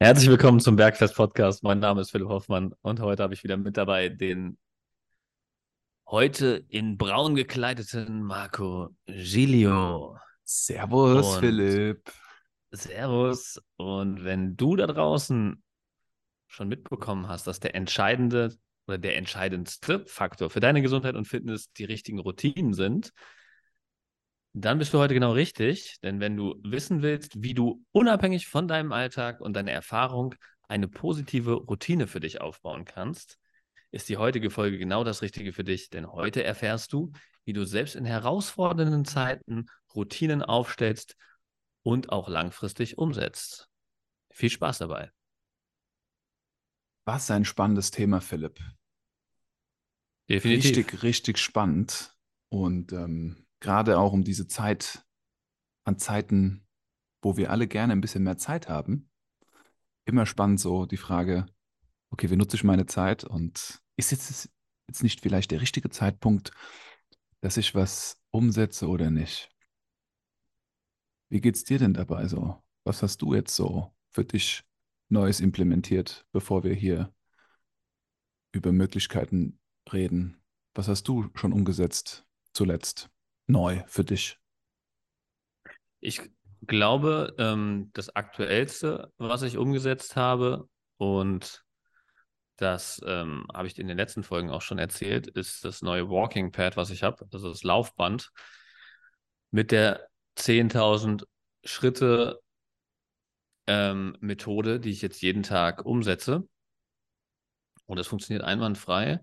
Herzlich willkommen zum Bergfest Podcast. Mein Name ist Philipp Hoffmann und heute habe ich wieder mit dabei den heute in braun gekleideten Marco Giglio. Servus, Und Philipp. Servus. Und wenn du da draußen schon mitbekommen hast, dass der entscheidende oder der entscheidendste Faktor für deine Gesundheit und Fitness die richtigen Routinen sind, dann bist du heute genau richtig. Denn wenn du wissen willst, wie du unabhängig von deinem Alltag und deiner Erfahrung eine positive Routine für dich aufbauen kannst, ist die heutige Folge genau das Richtige für dich. Denn heute erfährst du, wie du selbst in herausfordernden Zeiten Routinen aufstellst und auch langfristig umsetzt. Viel Spaß dabei. Was ein spannendes Thema, Philipp. Definitiv. Richtig, richtig spannend. Und ähm, gerade auch um diese Zeit an Zeiten, wo wir alle gerne ein bisschen mehr Zeit haben, immer spannend so die Frage, okay, wie nutze ich meine Zeit und ist jetzt, jetzt nicht vielleicht der richtige Zeitpunkt, dass ich was umsetze oder nicht? Wie geht's dir denn dabei so? Was hast du jetzt so für dich Neues implementiert, bevor wir hier über Möglichkeiten reden? Was hast du schon umgesetzt zuletzt? Neu für dich? Ich glaube, ähm, das Aktuellste, was ich umgesetzt habe, und das ähm, habe ich in den letzten Folgen auch schon erzählt, ist das neue Walking Pad, was ich habe, also das Laufband mit der 10.000 Schritte ähm, Methode, die ich jetzt jeden Tag umsetze. Und das funktioniert einwandfrei.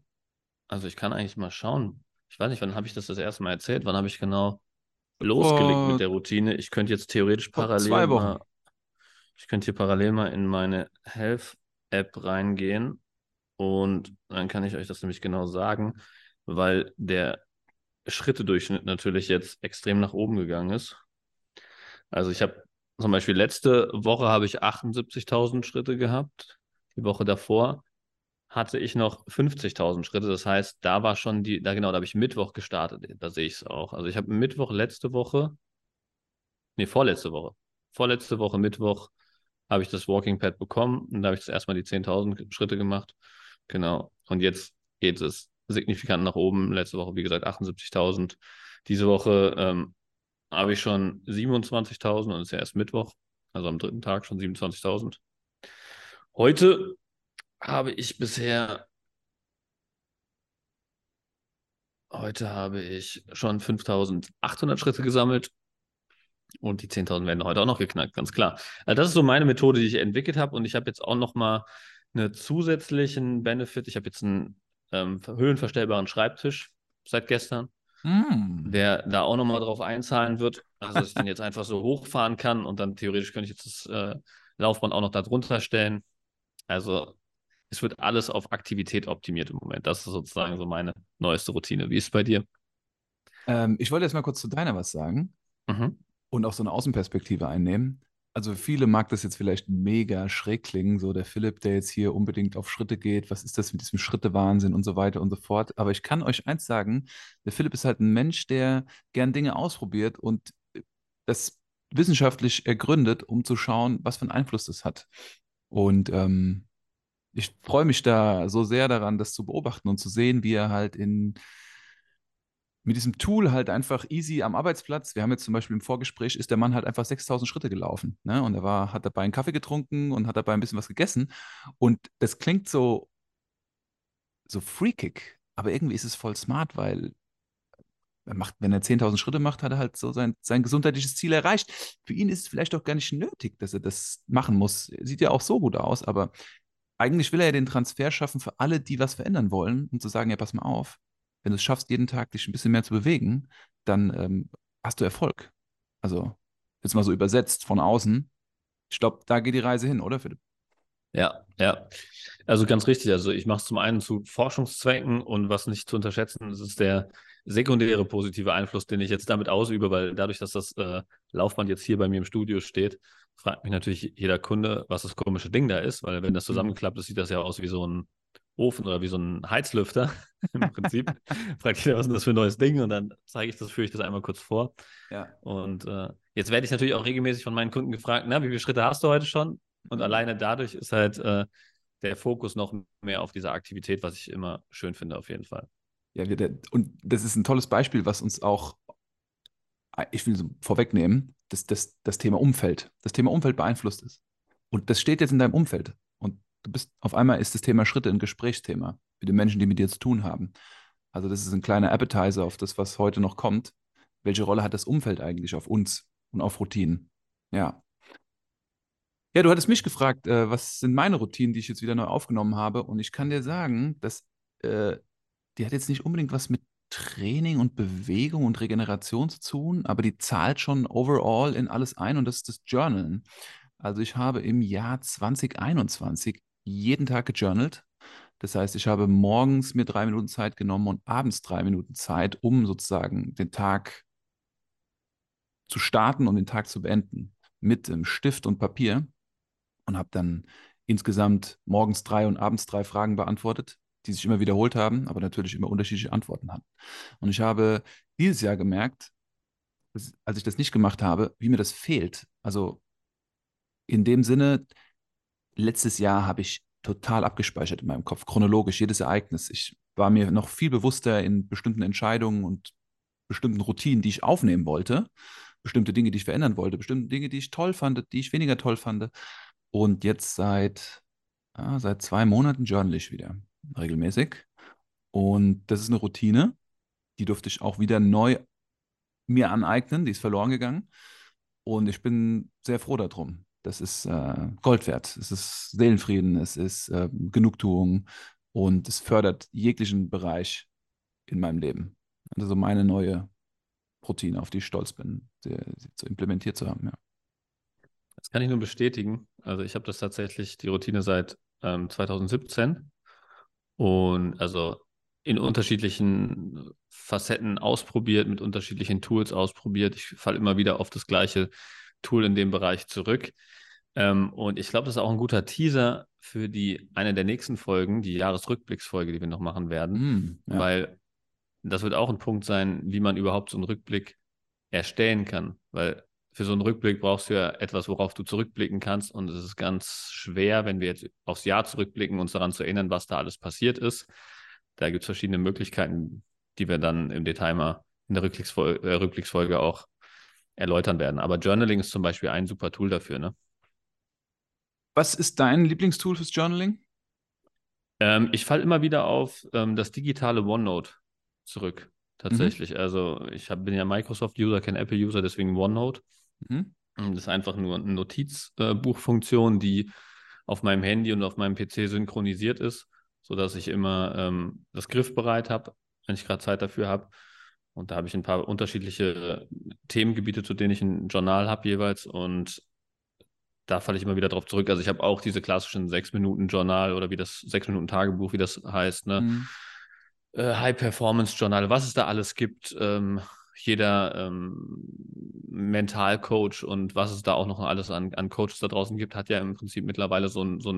Also ich kann eigentlich mal schauen. Ich weiß nicht, wann habe ich das das erste Mal erzählt? Wann habe ich genau losgelegt mit Vor, der Routine? Ich könnte jetzt theoretisch parallel zwei mal, Wochen. ich könnte hier parallel mal in meine Health-App reingehen und dann kann ich euch das nämlich genau sagen, weil der Schrittedurchschnitt natürlich jetzt extrem nach oben gegangen ist. Also ich habe zum Beispiel letzte Woche habe ich 78.000 Schritte gehabt. Die Woche davor hatte ich noch 50.000 Schritte. Das heißt, da war schon die, da genau, da habe ich Mittwoch gestartet. Da sehe ich es auch. Also ich habe Mittwoch letzte Woche, nee, vorletzte Woche, vorletzte Woche Mittwoch habe ich das Walking Pad bekommen und da habe ich das erstmal die 10.000 Schritte gemacht. Genau. Und jetzt geht es signifikant nach oben. Letzte Woche, wie gesagt, 78.000. Diese Woche ähm, habe ich schon 27.000 und es ist ja erst Mittwoch, also am dritten Tag schon 27.000. Heute habe ich bisher, heute habe ich schon 5.800 Schritte gesammelt und die 10.000 werden heute auch noch geknackt, ganz klar. Also das ist so meine Methode, die ich entwickelt habe und ich habe jetzt auch noch mal einen zusätzlichen Benefit. Ich habe jetzt einen ähm, höhenverstellbaren Schreibtisch seit gestern. Mm. der da auch nochmal drauf einzahlen wird. Also, dass ich den jetzt einfach so hochfahren kann und dann theoretisch könnte ich jetzt das äh, Laufband auch noch da drunter stellen. Also, es wird alles auf Aktivität optimiert im Moment. Das ist sozusagen so meine neueste Routine. Wie ist es bei dir? Ähm, ich wollte jetzt mal kurz zu deiner was sagen Mhm. und auch so eine Außenperspektive einnehmen. Also für viele mag das jetzt vielleicht mega schräg klingen, so der Philipp, der jetzt hier unbedingt auf Schritte geht, was ist das mit diesem Schrittewahnsinn und so weiter und so fort. Aber ich kann euch eins sagen, der Philipp ist halt ein Mensch, der gern Dinge ausprobiert und das wissenschaftlich ergründet, um zu schauen, was für einen Einfluss das hat. Und ähm, ich freue mich da so sehr daran, das zu beobachten und zu sehen, wie er halt in mit diesem Tool halt einfach easy am Arbeitsplatz. Wir haben jetzt zum Beispiel im Vorgespräch, ist der Mann halt einfach 6000 Schritte gelaufen. Ne? Und er war, hat dabei einen Kaffee getrunken und hat dabei ein bisschen was gegessen. Und das klingt so, so freakig, aber irgendwie ist es voll smart, weil er macht, wenn er 10.000 Schritte macht, hat er halt so sein, sein gesundheitliches Ziel erreicht. Für ihn ist es vielleicht auch gar nicht nötig, dass er das machen muss. Sieht ja auch so gut aus, aber eigentlich will er ja den Transfer schaffen für alle, die was verändern wollen, um zu sagen, ja, pass mal auf, wenn du es schaffst, jeden Tag dich ein bisschen mehr zu bewegen, dann ähm, hast du Erfolg. Also, jetzt mal so übersetzt von außen. Ich glaube, da geht die Reise hin, oder Philipp? Ja, ja. Also ganz richtig. Also ich mache es zum einen zu Forschungszwecken und was nicht zu unterschätzen, das ist der sekundäre positive Einfluss, den ich jetzt damit ausübe, weil dadurch, dass das äh, Laufband jetzt hier bei mir im Studio steht, fragt mich natürlich jeder Kunde, was das komische Ding da ist, weil wenn das zusammenklappt ist, sieht das ja aus wie so ein Ofen oder wie so ein Heizlüfter im Prinzip. Fragt jeder, was ist denn das für ein neues Ding? Und dann zeige ich das, führe ich das einmal kurz vor. Ja. Und äh, jetzt werde ich natürlich auch regelmäßig von meinen Kunden gefragt, na, wie viele Schritte hast du heute schon? Und alleine dadurch ist halt äh, der Fokus noch mehr auf dieser Aktivität, was ich immer schön finde, auf jeden Fall. Ja, wir, und das ist ein tolles Beispiel, was uns auch, ich will so vorwegnehmen, das, das, das Thema Umfeld. Das Thema Umfeld beeinflusst es. Und das steht jetzt in deinem Umfeld. Und du bist, auf einmal ist das Thema Schritte ein Gesprächsthema mit den Menschen, die mit dir zu tun haben. Also das ist ein kleiner Appetizer auf das, was heute noch kommt. Welche Rolle hat das Umfeld eigentlich auf uns und auf Routinen? Ja. Ja, du hattest mich gefragt, äh, was sind meine Routinen, die ich jetzt wieder neu aufgenommen habe. Und ich kann dir sagen, dass äh, die hat jetzt nicht unbedingt was mit Training und Bewegung und Regeneration zu tun, aber die zahlt schon overall in alles ein und das ist das Journalen. Also ich habe im Jahr 2021 jeden Tag gejournalt. Das heißt, ich habe morgens mir drei Minuten Zeit genommen und abends drei Minuten Zeit, um sozusagen den Tag zu starten und den Tag zu beenden mit Stift und Papier und habe dann insgesamt morgens drei und abends drei Fragen beantwortet, die sich immer wiederholt haben, aber natürlich immer unterschiedliche Antworten hatten. Und ich habe dieses Jahr gemerkt, dass, als ich das nicht gemacht habe, wie mir das fehlt. Also in dem Sinne, letztes Jahr habe ich total abgespeichert in meinem Kopf, chronologisch jedes Ereignis. Ich war mir noch viel bewusster in bestimmten Entscheidungen und bestimmten Routinen, die ich aufnehmen wollte, bestimmte Dinge, die ich verändern wollte, bestimmte Dinge, die ich toll fand, die ich weniger toll fand. Und jetzt seit, ja, seit zwei Monaten journal ich wieder regelmäßig. Und das ist eine Routine, die durfte ich auch wieder neu mir aneignen. Die ist verloren gegangen. Und ich bin sehr froh darum. Das ist äh, Gold wert. Es ist Seelenfrieden, es ist äh, Genugtuung und es fördert jeglichen Bereich in meinem Leben. Also meine neue Routine, auf die ich stolz bin, sie, zu implementiert zu haben. Ja. Das kann ich nur bestätigen. Also ich habe das tatsächlich, die Routine seit ähm, 2017 und also in unterschiedlichen Facetten ausprobiert, mit unterschiedlichen Tools ausprobiert. Ich falle immer wieder auf das gleiche Tool in dem Bereich zurück. Ähm, und ich glaube, das ist auch ein guter Teaser für die eine der nächsten Folgen, die Jahresrückblicksfolge, die wir noch machen werden, mm, ja. weil das wird auch ein Punkt sein, wie man überhaupt so einen Rückblick erstellen kann, weil für so einen Rückblick brauchst du ja etwas, worauf du zurückblicken kannst. Und es ist ganz schwer, wenn wir jetzt aufs Jahr zurückblicken, uns daran zu erinnern, was da alles passiert ist. Da gibt es verschiedene Möglichkeiten, die wir dann im Detail mal in der Rückblicksfolge, äh, Rückblicksfolge auch erläutern werden. Aber Journaling ist zum Beispiel ein super Tool dafür. Ne? Was ist dein Lieblingstool fürs Journaling? Ähm, ich falle immer wieder auf ähm, das digitale OneNote zurück. Tatsächlich. Mhm. Also ich hab, bin ja Microsoft-User, kein Apple-User, deswegen OneNote. Mhm. Das ist einfach nur eine Notizbuchfunktion, die auf meinem Handy und auf meinem PC synchronisiert ist, sodass ich immer ähm, das griffbereit habe, wenn ich gerade Zeit dafür habe. Und da habe ich ein paar unterschiedliche Themengebiete, zu denen ich ein Journal habe jeweils. Und da falle ich immer wieder drauf zurück. Also ich habe auch diese klassischen sechs Minuten Journal oder wie das sechs Minuten Tagebuch, wie das heißt, ne? Mhm. Äh, High Performance Journal, was es da alles gibt. Ähm, jeder ähm, Mentalcoach und was es da auch noch alles an, an Coaches da draußen gibt, hat ja im Prinzip mittlerweile so ein, so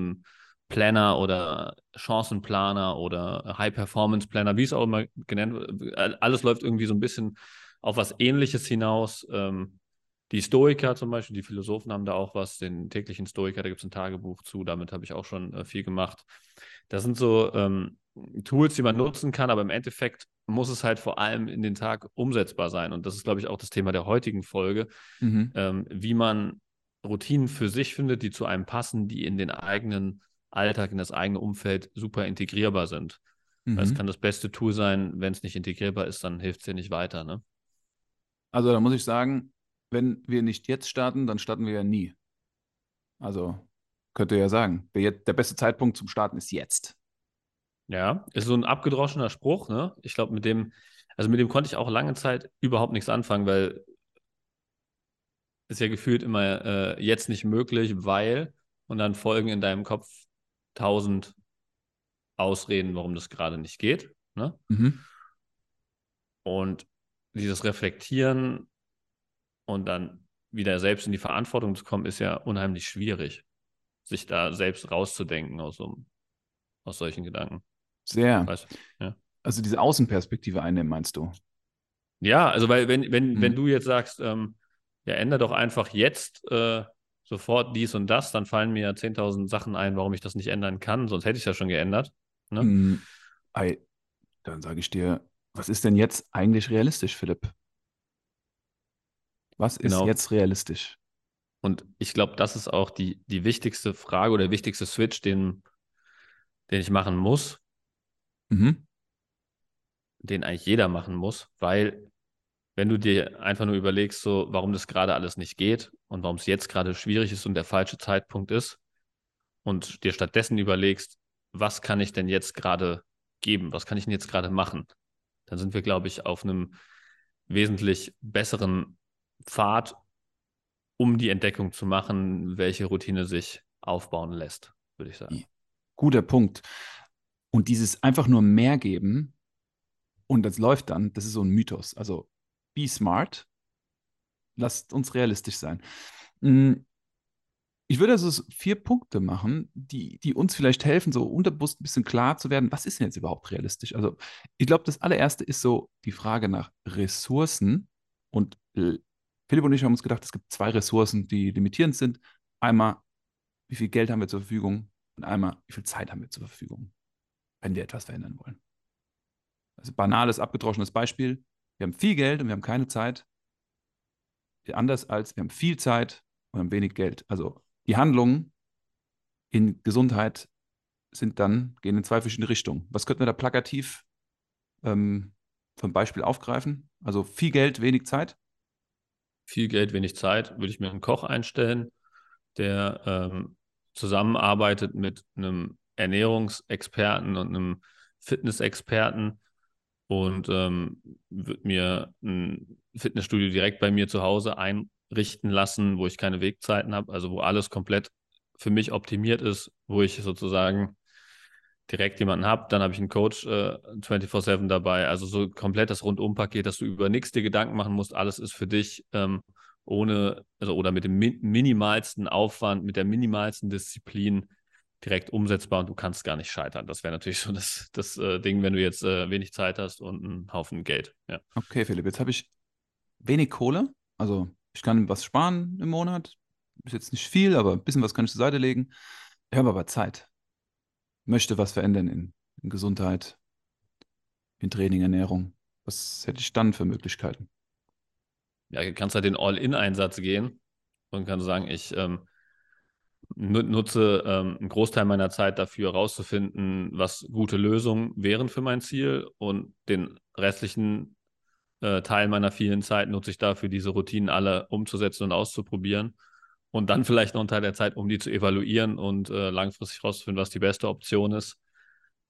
Planner oder Chancenplaner oder High Performance Planner, wie es auch immer genannt wird. Alles läuft irgendwie so ein bisschen auf was Ähnliches hinaus. Ähm, die Stoiker zum Beispiel, die Philosophen haben da auch was, den täglichen Stoiker, da gibt es ein Tagebuch zu, damit habe ich auch schon äh, viel gemacht. Das sind so ähm, Tools, die man nutzen kann, aber im Endeffekt muss es halt vor allem in den Tag umsetzbar sein. Und das ist, glaube ich, auch das Thema der heutigen Folge, mhm. ähm, wie man Routinen für sich findet, die zu einem passen, die in den eigenen Alltag, in das eigene Umfeld super integrierbar sind. Mhm. Es kann das beste Tool sein, wenn es nicht integrierbar ist, dann hilft es dir nicht weiter. Ne? Also da muss ich sagen, wenn wir nicht jetzt starten, dann starten wir ja nie. Also könnte ja sagen, der, der beste Zeitpunkt zum Starten ist jetzt. Ja, ist so ein abgedroschener Spruch, ne? Ich glaube, mit dem, also mit dem konnte ich auch lange Zeit überhaupt nichts anfangen, weil ist ja gefühlt immer äh, jetzt nicht möglich, weil und dann folgen in deinem Kopf tausend Ausreden, warum das gerade nicht geht. Ne? Mhm. Und dieses Reflektieren und dann wieder selbst in die Verantwortung zu kommen, ist ja unheimlich schwierig, sich da selbst rauszudenken aus, so, aus solchen Gedanken. Sehr. Weißt, ja. Also diese Außenperspektive einnehmen, meinst du? Ja, also weil wenn, wenn, hm. wenn du jetzt sagst, ähm, ja, ändere doch einfach jetzt äh, sofort dies und das, dann fallen mir 10.000 Sachen ein, warum ich das nicht ändern kann, sonst hätte ich es ja schon geändert. Ne? Mm, ei, dann sage ich dir, was ist denn jetzt eigentlich realistisch, Philipp? Was ist Genau. jetzt realistisch? Und ich glaube, das ist auch die, die wichtigste Frage oder der wichtigste Switch, den, den ich machen muss, Mhm. den eigentlich jeder machen muss, weil wenn du dir einfach nur überlegst, so, warum das gerade alles nicht geht und warum es jetzt gerade schwierig ist und der falsche Zeitpunkt ist und dir stattdessen überlegst, was kann ich denn jetzt gerade geben, was kann ich denn jetzt gerade machen, dann sind wir, glaube ich, auf einem wesentlich besseren Pfad, um die Entdeckung zu machen, welche Routine sich aufbauen lässt, würde ich sagen. Guter Punkt. Und dieses einfach nur mehr geben und das läuft dann, das ist so ein Mythos. Also be smart, lasst uns realistisch sein. Mm, Ich würde also so vier Punkte machen, die, die uns vielleicht helfen, so unterbewusst ein bisschen klar zu werden, was ist denn jetzt überhaupt realistisch? Also ich glaube, das allererste ist so die Frage nach Ressourcen. Und äh, Philipp und ich haben uns gedacht, es gibt zwei Ressourcen, die limitierend sind. Einmal, wie viel Geld haben wir zur Verfügung und einmal, wie viel Zeit haben wir zur Verfügung, wenn wir etwas verändern wollen. Also banales, abgedroschenes Beispiel. Wir haben viel Geld und wir haben keine Zeit. Anders als wir haben viel Zeit und haben wenig Geld. Also die Handlungen in Gesundheit sind dann, gehen in zwei verschiedene Richtungen. Was könnten wir da plakativ ähm, vom Beispiel aufgreifen? Also viel Geld, wenig Zeit. Viel Geld, wenig Zeit, würde ich mir einen Koch einstellen, der ähm, zusammenarbeitet mit einem Ernährungsexperten und einem Fitnessexperten und ähm, würde mir ein Fitnessstudio direkt bei mir zu Hause einrichten lassen, wo ich keine Wegzeiten habe, also wo alles komplett für mich optimiert ist, wo ich sozusagen direkt jemanden habe, dann habe ich einen Coach äh, 24/7 dabei, also so komplett das Rundumpaket, dass du über nichts dir Gedanken machen musst, alles ist für dich ähm, ohne, also oder mit dem mi minimalsten Aufwand, mit der minimalsten Disziplin direkt umsetzbar und du kannst gar nicht scheitern. Das wäre natürlich so das, das äh, Ding, wenn du jetzt äh, wenig Zeit hast und einen Haufen Geld. Ja. Okay, Philipp, jetzt habe ich wenig Kohle. Also ich kann was sparen im Monat. Ist jetzt nicht viel, aber ein bisschen was kann ich zur Seite legen. Ich habe aber Zeit. Möchte was verändern in, in Gesundheit, in Training, Ernährung. Was hätte ich dann für Möglichkeiten? Ja, du kannst halt den All-In-Einsatz gehen und kannst sagen, ich ähm, nutze ähm, einen Großteil meiner Zeit dafür, herauszufinden, was gute Lösungen wären für mein Ziel und den restlichen äh, Teil meiner vielen Zeit nutze ich dafür, diese Routinen alle umzusetzen und auszuprobieren und dann vielleicht noch einen Teil der Zeit, um die zu evaluieren und äh, langfristig herauszufinden, was die beste Option ist.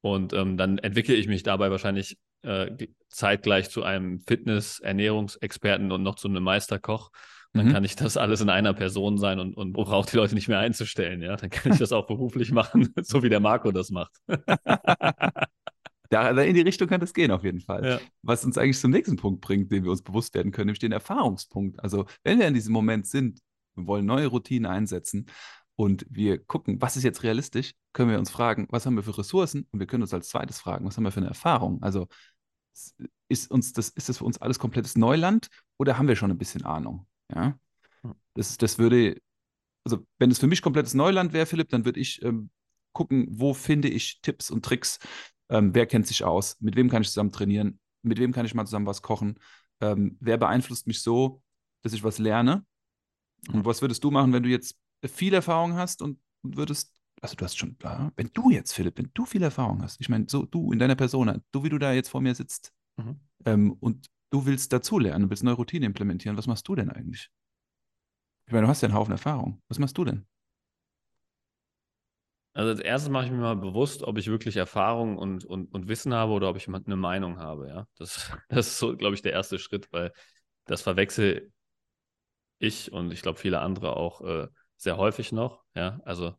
Und ähm, dann entwickle ich mich dabei wahrscheinlich äh, zeitgleich zu einem Fitness-, Ernährungsexperten und noch zu einem Meisterkoch. Dann Mhm. kann ich das alles in einer Person sein und, und brauche die Leute nicht mehr einzustellen. Ja, dann kann ich das auch beruflich machen, so wie der Marco das macht. Da, da in die Richtung kann das gehen, auf jeden Fall. Ja. Was uns eigentlich zum nächsten Punkt bringt, den wir uns bewusst werden können, nämlich den Erfahrungspunkt. Also, wenn wir in diesem Moment sind, wir wollen neue Routinen einsetzen und wir gucken, was ist jetzt realistisch, können wir uns fragen, was haben wir für Ressourcen? Und wir können uns als zweites fragen, was haben wir für eine Erfahrung? Also, ist uns das, ist das für uns alles komplettes Neuland oder haben wir schon ein bisschen Ahnung? Ja. Hm. Das, das würde, also wenn es für mich komplettes Neuland wäre, Philipp, dann würde ich ähm, gucken, wo finde ich Tipps und Tricks, ähm, wer kennt sich aus, mit wem kann ich zusammen trainieren, mit wem kann ich mal zusammen was kochen, ähm, wer beeinflusst mich so, dass ich was lerne. Und was würdest du machen, wenn du jetzt viel Erfahrung hast und würdest, also du hast schon, ja, wenn du jetzt, Philipp, wenn du viel Erfahrung hast, ich meine, so du in deiner Persona, du wie du da jetzt vor mir sitzt Mhm. ähm, und du willst dazulernen, willst neue Routine implementieren, was machst du denn eigentlich? Ich meine, du hast ja einen Haufen Erfahrung. Was machst du denn? Also als erstes mache ich mir mal bewusst, ob ich wirklich Erfahrung und, und, und Wissen habe oder ob ich eine Meinung habe. Ja, das, das ist so, glaube ich, der erste Schritt, weil das verwechsel ich und ich glaube viele andere auch äh, sehr häufig noch. Ja, also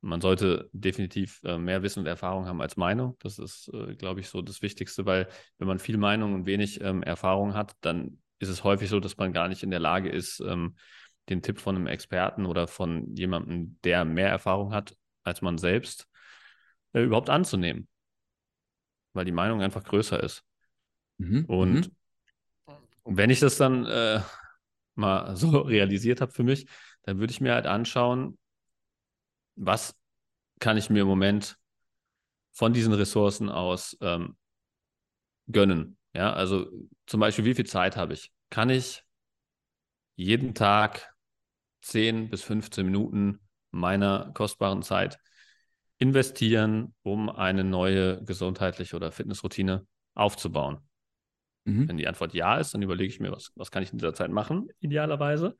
man sollte definitiv äh, mehr Wissen und Erfahrung haben als Meinung. Das ist, äh, glaube ich, so das Wichtigste, weil wenn man viel Meinung und wenig ähm, Erfahrung hat, dann ist es häufig so, dass man gar nicht in der Lage ist, ähm, den Tipp von einem Experten oder von jemandem, der mehr Erfahrung hat als man selbst, äh, überhaupt anzunehmen. Weil die Meinung einfach größer ist. Mhm, Und mhm. wenn ich das dann äh, mal so realisiert habe für mich, dann würde ich mir halt anschauen, was kann ich mir im Moment von diesen Ressourcen aus ähm, gönnen. Ja, also zum Beispiel, wie viel Zeit habe ich? Kann ich jeden Tag 10 bis 15 Minuten meiner kostbaren Zeit investieren, um eine neue gesundheitliche oder Fitnessroutine aufzubauen? Mhm. Wenn die Antwort ja ist, dann überlege ich mir, was, was kann ich in dieser Zeit machen, idealerweise.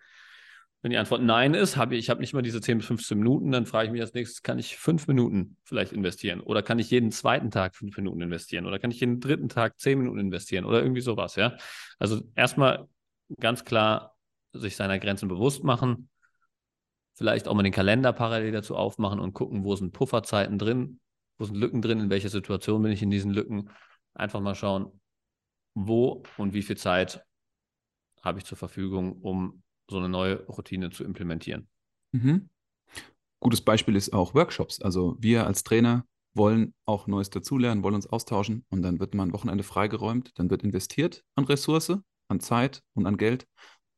Wenn die Antwort Nein ist, habe ich, ich habe nicht mal diese 10 bis 15 Minuten, dann frage ich mich als nächstes, kann ich fünf Minuten vielleicht investieren? Oder kann ich jeden zweiten Tag fünf Minuten investieren? Oder kann ich jeden dritten Tag zehn Minuten investieren? Oder irgendwie sowas, ja? Also erstmal ganz klar sich seiner Grenzen bewusst machen, vielleicht auch mal den Kalender parallel dazu aufmachen und gucken, wo sind Pufferzeiten drin, wo sind Lücken drin, in welcher Situation bin ich in diesen Lücken. Einfach mal schauen, wo und wie viel Zeit habe ich zur Verfügung, um so eine neue Routine zu implementieren. Mhm. Gutes Beispiel ist auch Workshops. Also wir als Trainer wollen auch Neues dazulernen, wollen uns austauschen und dann wird mal ein Wochenende freigeräumt, dann wird investiert an Ressource, an Zeit und an Geld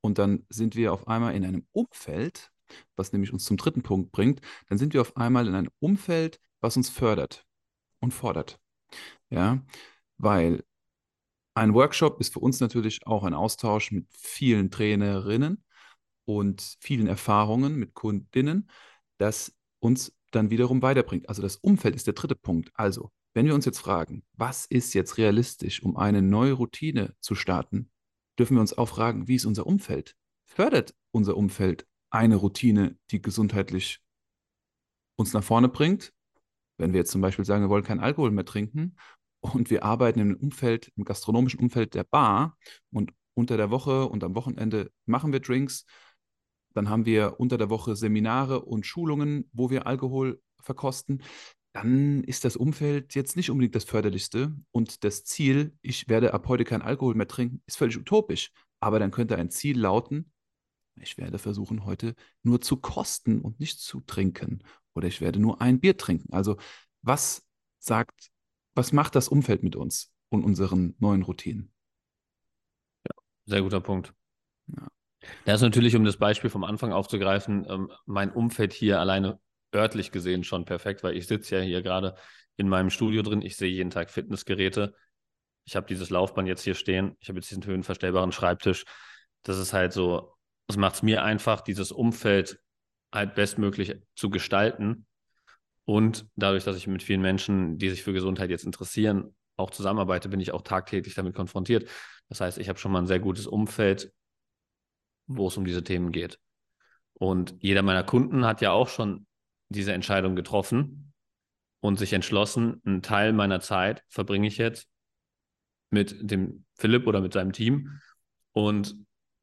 und dann sind wir auf einmal in einem Umfeld, was nämlich uns zum dritten Punkt bringt, dann sind wir auf einmal in einem Umfeld, was uns fördert und fordert. Ja, weil ein Workshop ist für uns natürlich auch ein Austausch mit vielen Trainerinnen und vielen Erfahrungen mit Kundinnen, das uns dann wiederum weiterbringt. Also das Umfeld ist der dritte Punkt. Also, wenn wir uns jetzt fragen, was ist jetzt realistisch, um eine neue Routine zu starten, dürfen wir uns auch fragen, wie ist unser Umfeld? Fördert unser Umfeld eine Routine, die gesundheitlich uns nach vorne bringt? Wenn wir jetzt zum Beispiel sagen, wir wollen keinen Alkohol mehr trinken und wir arbeiten im Umfeld, im gastronomischen Umfeld der Bar und unter der Woche und am Wochenende machen wir Drinks dann haben wir unter der Woche Seminare und Schulungen, wo wir Alkohol verkosten. Dann ist das Umfeld jetzt nicht unbedingt das förderlichste. Und das Ziel, ich werde ab heute kein Alkohol mehr trinken, ist völlig utopisch. Aber dann könnte ein Ziel lauten, ich werde versuchen, heute nur zu kosten und nicht zu trinken. Oder ich werde nur ein Bier trinken. Also was sagt, was macht das Umfeld mit uns und unseren neuen Routinen? Ja, sehr guter Punkt. Ja. Da ist natürlich, um das Beispiel vom Anfang aufzugreifen, ähm, mein Umfeld hier alleine örtlich gesehen schon perfekt, weil ich sitze ja hier gerade in meinem Studio drin. Ich sehe jeden Tag Fitnessgeräte. Ich habe dieses Laufband jetzt hier stehen. Ich habe jetzt diesen höhenverstellbaren Schreibtisch. Das ist halt so, das macht es mir einfach, dieses Umfeld halt bestmöglich zu gestalten. Und dadurch, dass ich mit vielen Menschen, die sich für Gesundheit jetzt interessieren, auch zusammenarbeite, bin ich auch tagtäglich damit konfrontiert. Das heißt, ich habe schon mal ein sehr gutes Umfeld, wo es um diese Themen geht. Und jeder meiner Kunden hat ja auch schon diese Entscheidung getroffen und sich entschlossen, einen Teil meiner Zeit verbringe ich jetzt mit dem Philipp oder mit seinem Team und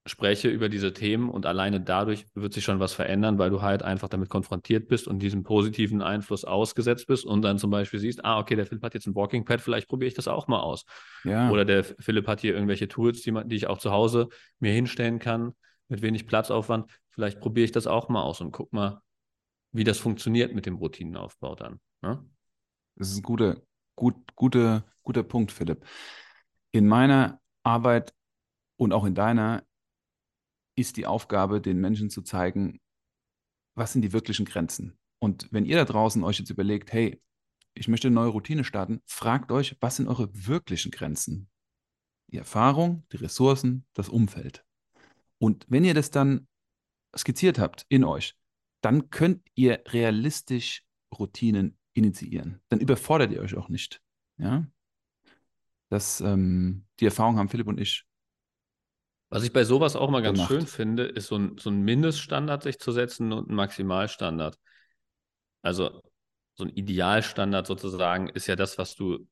spreche über diese Themen und alleine dadurch wird sich schon was verändern, weil du halt einfach damit konfrontiert bist und diesem positiven Einfluss ausgesetzt bist und dann zum Beispiel siehst, ah, okay, der Philipp hat jetzt ein Walking Pad, vielleicht probiere ich das auch mal aus. Ja. Oder der Philipp hat hier irgendwelche Tools, die, man, die ich auch zu Hause mir hinstellen kann, mit wenig Platzaufwand. Vielleicht probiere ich das auch mal aus und guck mal, wie das funktioniert mit dem Routinenaufbau dann. Ne? Das ist ein guter, gut, guter, guter Punkt, Philipp. In meiner Arbeit und auch in deiner ist die Aufgabe, den Menschen zu zeigen, was sind die wirklichen Grenzen. Und wenn ihr da draußen euch jetzt überlegt, hey, ich möchte eine neue Routine starten, fragt euch, was sind eure wirklichen Grenzen? Die Erfahrung, die Ressourcen, das Umfeld. Und wenn ihr das dann skizziert habt in euch, dann könnt ihr realistisch Routinen initiieren. Dann überfordert ihr euch auch nicht. Ja? Das, ähm, die Erfahrung haben Philipp und ich. Was ich bei sowas auch mal ganz gemacht. schön finde, ist so ein, so ein Mindeststandard sich zu setzen und ein Maximalstandard. Also so ein Idealstandard sozusagen ist ja das, was du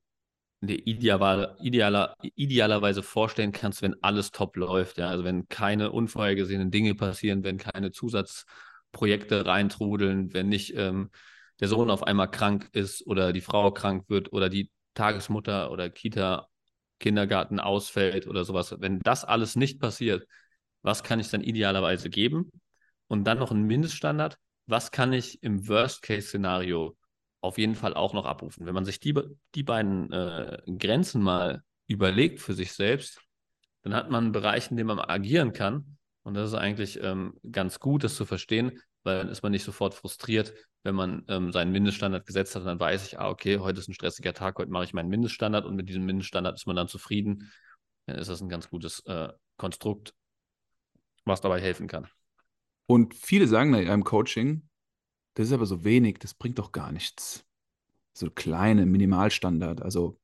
dir ideal, idealer, idealerweise vorstellen kannst, wenn alles top läuft. Ja? Also wenn keine unvorhergesehenen Dinge passieren, wenn keine Zusatzprojekte reintrudeln, wenn nicht ähm, der Sohn auf einmal krank ist oder die Frau krank wird oder die Tagesmutter oder Kita, Kindergarten ausfällt oder sowas. Wenn das alles nicht passiert, was kann ich dann idealerweise geben? Und dann noch ein Mindeststandard. Was kann ich im Worst-Case-Szenario auf jeden Fall auch noch abrufen. Wenn man sich die, die beiden äh, Grenzen mal überlegt für sich selbst, dann hat man einen Bereich, in dem man agieren kann, Und das ist eigentlich ähm, ganz gut, das zu verstehen, weil dann ist man nicht sofort frustriert, wenn man ähm, seinen Mindeststandard gesetzt hat. Und dann weiß ich, ah, okay, heute ist ein stressiger Tag, heute mache ich meinen Mindeststandard und mit diesem Mindeststandard ist man dann zufrieden. Dann ist das ein ganz gutes äh, Konstrukt, was dabei helfen kann. Und viele sagen in einem Coaching, das ist aber so wenig, das bringt doch gar nichts. So kleine Minimalstandard. Also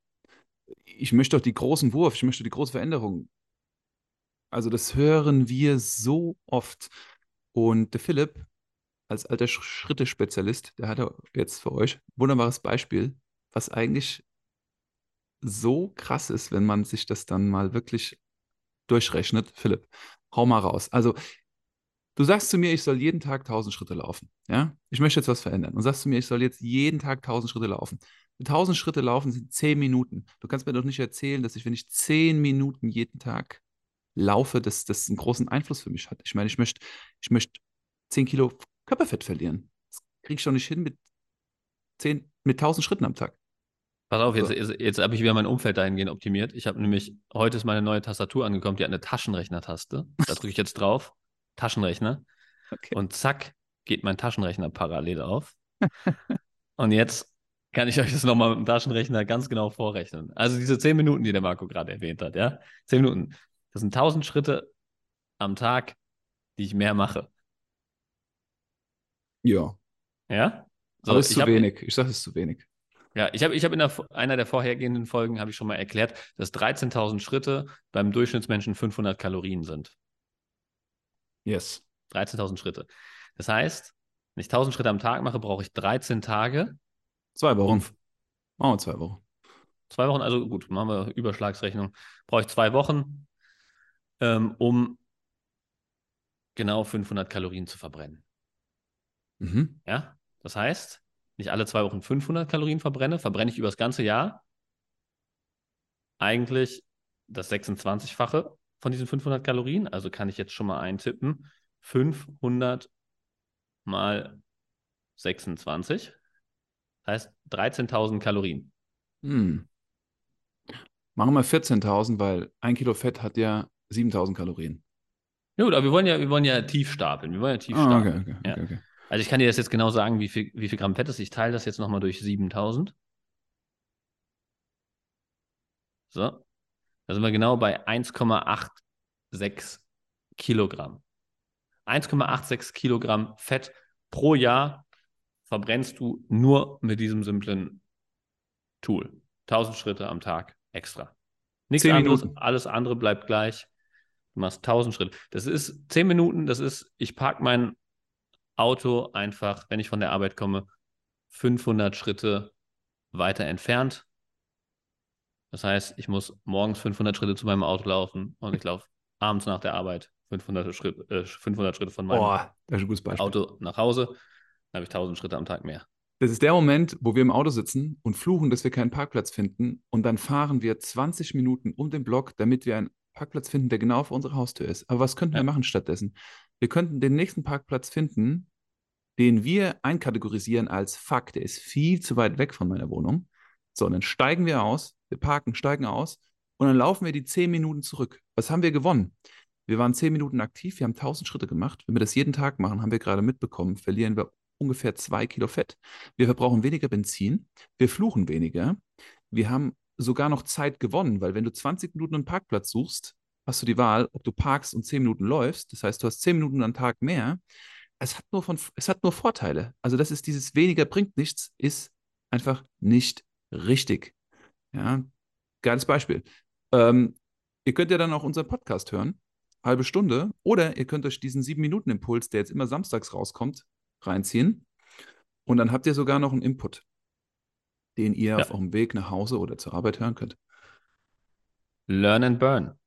ich möchte doch die großen Wurf, ich möchte die große Veränderung. Also das hören wir so oft. Und der Philipp, als alter Schrittespezialist, der hat jetzt für euch ein wunderbares Beispiel, was eigentlich so krass ist, wenn man sich das dann mal wirklich durchrechnet. Philipp, hau mal raus. Also Du sagst zu mir, ich soll jeden Tag 1000 Schritte laufen. Ja? Ich möchte jetzt was verändern. Und sagst zu mir, ich soll jetzt jeden Tag 1000 Schritte laufen. 1000 Schritte laufen sind 10 Minuten. Du kannst mir doch nicht erzählen, dass ich, wenn ich 10 Minuten jeden Tag laufe, dass das einen großen Einfluss für mich hat. Ich meine, ich möchte, ich möchte 10 Kilo Körperfett verlieren. Das kriege ich doch nicht hin mit, 10, mit 1000 Schritten am Tag. Pass auf, jetzt, jetzt, jetzt habe ich wieder mein Umfeld dahingehend optimiert. Ich habe nämlich, heute ist meine neue Tastatur angekommen, die hat eine Taschenrechner-Taste. Da drücke ich jetzt drauf. Taschenrechner. Okay. Und zack, geht mein Taschenrechner parallel auf. und jetzt kann ich euch das nochmal mit dem Taschenrechner ganz genau vorrechnen. Also diese zehn Minuten, die der Marco gerade erwähnt hat, ja? Zehn Minuten. Das sind tausend Schritte am Tag, die ich mehr mache. Ja. Ja? So, Aber ist zu hab, wenig. Ich sage, es ist zu wenig. Ja, ich habe ich hab in der, einer der vorhergehenden Folgen, habe ich schon mal erklärt, dass 13.000 Schritte beim Durchschnittsmenschen 500 Kalorien sind. Yes. 13.000 Schritte. Das heißt, wenn ich 1.000 Schritte am Tag mache, brauche ich 13 Tage. Zwei Wochen. Machen wir zwei Wochen. Zwei Wochen, also gut, machen wir Überschlagsrechnung. Brauche ich zwei Wochen, ähm, um genau 500 Kalorien zu verbrennen. Mhm. Ja, das heißt, nicht alle zwei Wochen 500 Kalorien verbrenne, verbrenne ich über das ganze Jahr eigentlich das 26-fache von diesen 500 Kalorien. Also kann ich jetzt schon mal eintippen. 500 mal 26. Das heißt 13.000 Kalorien. Hm. Machen wir 14.000, weil ein Kilo Fett hat ja 7.000 Kalorien. Ja, gut, aber wir wollen ja, wir wollen ja tief stapeln. Wir wollen ja tief ah, stapeln. Okay, okay, ja. okay, Also ich kann dir das jetzt genau sagen, wie viel, wie viel Gramm Fett ist. Ich teile das jetzt nochmal durch 7.000. So. Da sind wir genau bei 1,86 Kilogramm. 1,86 Kilogramm Fett pro Jahr verbrennst du nur mit diesem simplen Tool. 1000 Schritte am Tag extra. Nichts anderes, alles andere bleibt gleich. Du machst 1000 Schritte. Das ist 10 Minuten, das ist, ich parke mein Auto einfach, wenn ich von der Arbeit komme, 500 Schritte weiter entfernt das heißt, ich muss morgens 500 Schritte zu meinem Auto laufen und ich laufe abends nach der Arbeit 500, Schritt, äh, 500 Schritte von meinem oh, Auto nach Hause. Dann habe ich 1000 Schritte am Tag mehr. Das ist der Moment, wo wir im Auto sitzen und fluchen, dass wir keinen Parkplatz finden. Und dann fahren wir 20 Minuten um den Block, damit wir einen Parkplatz finden, der genau vor unserer Haustür ist. Aber was könnten ja. wir machen stattdessen? Wir könnten den nächsten Parkplatz finden, den wir einkategorisieren als Fuck, der ist viel zu weit weg von meiner Wohnung. So, und dann steigen wir aus, wir parken, steigen aus und dann laufen wir die zehn Minuten zurück. Was haben wir gewonnen? Wir waren zehn Minuten aktiv, wir haben 1000 Schritte gemacht. Wenn wir das jeden Tag machen, haben wir gerade mitbekommen, verlieren wir ungefähr zwei Kilo Fett. Wir verbrauchen weniger Benzin, wir fluchen weniger. Wir haben sogar noch Zeit gewonnen, weil wenn du 20 Minuten einen Parkplatz suchst, hast du die Wahl, ob du parkst und 10 Minuten läufst. Das heißt, du hast 10 Minuten am Tag mehr. Es hat nur, von, es hat nur Vorteile. Also das ist dieses weniger bringt nichts, ist einfach nicht richtig. Ja, geiles Beispiel. Ähm, ihr könnt ja dann auch unseren Podcast hören, halbe Stunde, oder ihr könnt euch diesen sieben Minuten Impuls, der jetzt immer samstags rauskommt, reinziehen. Und dann habt ihr sogar noch einen Input, den ihr ja. auf eurem Weg nach Hause oder zur Arbeit hören könnt. Learn and burn.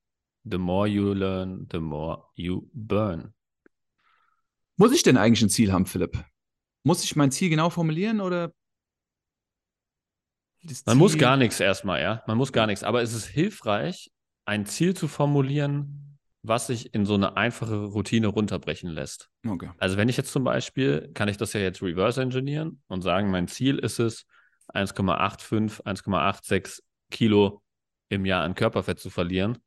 The more you learn, the more you burn. Muss ich denn eigentlich ein Ziel haben, Philipp? Muss ich mein Ziel genau formulieren oder man muss gar nichts erstmal, ja. Man muss gar nichts. Aber es ist hilfreich, ein Ziel zu formulieren, was sich in so eine einfache Routine runterbrechen lässt. Okay. Also wenn ich jetzt zum Beispiel, kann ich das ja jetzt reverse engineeren und sagen, mein Ziel ist es, 1,85, 1,86 Kilo im Jahr an Körperfett zu verlieren.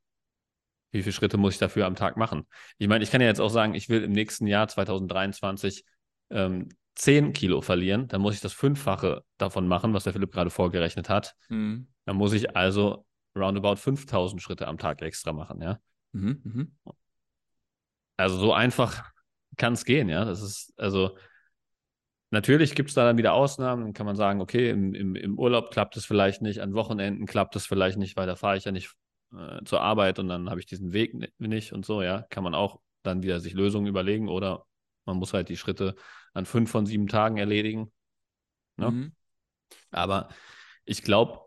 Wie viele Schritte muss ich dafür am Tag machen? Ich meine, ich kann ja jetzt auch sagen, ich will im nächsten Jahr 2023 ähm, 10 Kilo verlieren. Dann muss ich das Fünffache davon machen, was der Philipp gerade vorgerechnet hat. Mhm. Dann muss ich also roundabout 5000 Schritte am Tag extra machen, ja. Mhm. Mhm. Also so einfach kann es gehen, ja. Das ist, also natürlich gibt es da dann wieder Ausnahmen. Dann kann man sagen, okay, im, im, im Urlaub klappt es vielleicht nicht, an Wochenenden klappt es vielleicht nicht, weil da fahre ich ja nicht äh, zur Arbeit und dann habe ich diesen Weg nicht und so, ja. Kann man auch dann wieder sich Lösungen überlegen oder man muss halt die Schritte an fünf von sieben Tagen erledigen. Ne? Mhm. Aber ich glaube,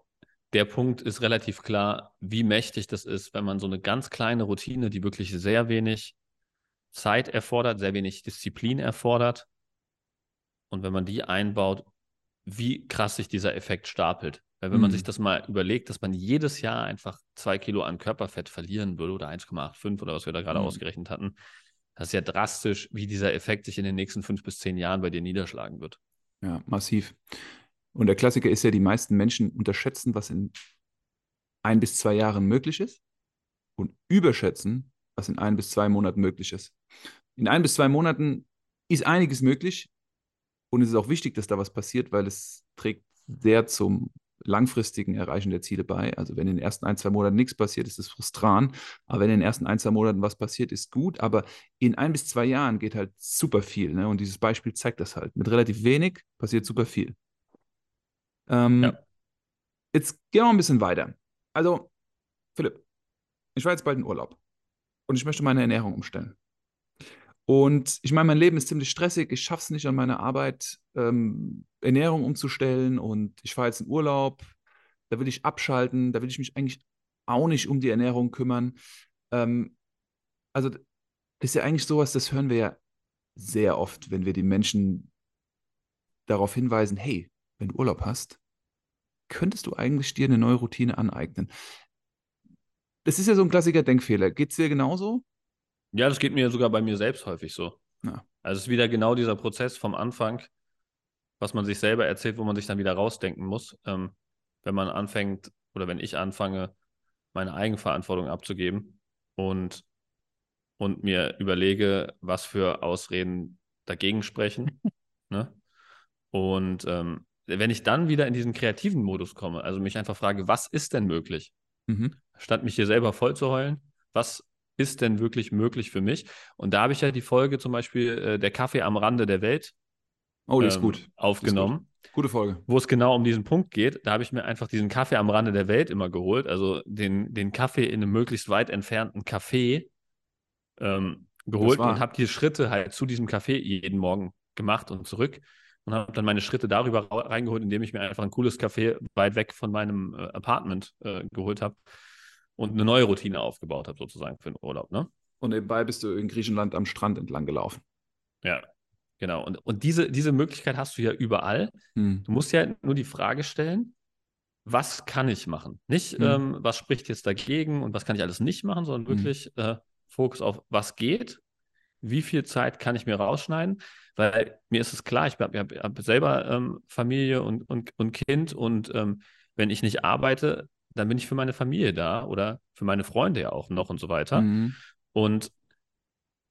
der Punkt ist relativ klar, wie mächtig das ist, wenn man so eine ganz kleine Routine, die wirklich sehr wenig Zeit erfordert, sehr wenig Disziplin erfordert, und wenn man die einbaut, wie krass sich dieser Effekt stapelt. Weil wenn man Mhm. sich das mal überlegt, dass man jedes Jahr einfach zwei Kilo an Körperfett verlieren würde oder 1,85 oder was wir da gerade Mhm. ausgerechnet hatten, das ist ja drastisch, wie dieser Effekt sich in den nächsten fünf bis zehn Jahren bei dir niederschlagen wird. Ja, massiv. Und der Klassiker ist ja, die meisten Menschen unterschätzen, was in ein bis zwei Jahren möglich ist und überschätzen, was in ein bis zwei Monaten möglich ist. In ein bis zwei Monaten ist einiges möglich und es ist auch wichtig, dass da was passiert, weil es trägt sehr zum langfristigen Erreichen der Ziele bei. Also wenn in den ersten ein, zwei Monaten nichts passiert, ist es frustrant. Aber wenn in den ersten ein, zwei Monaten was passiert, ist gut. Aber in ein bis zwei Jahren geht halt super viel. Ne? Und dieses Beispiel zeigt das halt. Mit relativ wenig passiert super viel. Ähm, Ja. Jetzt gehen wir ein bisschen weiter. Also, Philipp, ich war jetzt bald in Urlaub und ich möchte meine Ernährung umstellen. Und ich meine, mein Leben ist ziemlich stressig. Ich schaffe es nicht an meiner Arbeit, ähm, Ernährung umzustellen. Und ich fahre jetzt in Urlaub. Da will ich abschalten. Da will ich mich eigentlich auch nicht um die Ernährung kümmern. Ähm, also, das ist ja eigentlich sowas, das hören wir ja sehr oft, wenn wir die Menschen darauf hinweisen: hey, wenn du Urlaub hast, könntest du eigentlich dir eine neue Routine aneignen. Das ist ja so ein klassischer Denkfehler. Geht es dir genauso? Ja, das geht mir sogar bei mir selbst häufig so. Ja. Also es ist wieder genau dieser Prozess vom Anfang, was man sich selber erzählt, wo man sich dann wieder rausdenken muss. Ähm, wenn man anfängt oder wenn ich anfange, meine Eigenverantwortung abzugeben und, und mir überlege, was für Ausreden dagegen sprechen. ne? Und ähm, wenn ich dann wieder in diesen kreativen Modus komme, also mich einfach frage, was ist denn möglich? Mhm. Statt mich hier selber voll zu heulen, was ist denn wirklich möglich für mich? Und da habe ich ja die Folge zum Beispiel äh, Der Kaffee am Rande der Welt Oh, die ist ähm, gut. aufgenommen, Gute Folge. wo es genau um diesen Punkt geht. Da habe ich mir einfach diesen Kaffee am Rande der Welt immer geholt, also den, den Kaffee in einem möglichst weit entfernten Café ähm, geholt und habe die Schritte halt zu diesem Café jeden Morgen gemacht und zurück und habe dann meine Schritte darüber reingeholt, indem ich mir einfach ein cooles Café weit weg von meinem äh, Apartment äh, geholt habe und eine neue Routine aufgebaut habe, sozusagen für den Urlaub. Ne? Und nebenbei bist du in Griechenland am Strand entlang gelaufen. Ja, genau. Und, und diese, diese Möglichkeit hast du ja überall. Hm. Du musst ja nur die Frage stellen, was kann ich machen? Nicht, Mhm. ähm, was spricht jetzt dagegen und was kann ich alles nicht machen, sondern Mhm. wirklich äh, Fokus auf, was geht, wie viel Zeit kann ich mir rausschneiden, weil mir ist es klar, ich habe hab, hab selber ähm, Familie und, und, und Kind und ähm, wenn ich nicht arbeite, dann bin ich für meine Familie da oder für meine Freunde ja auch noch und so weiter. Mhm. Und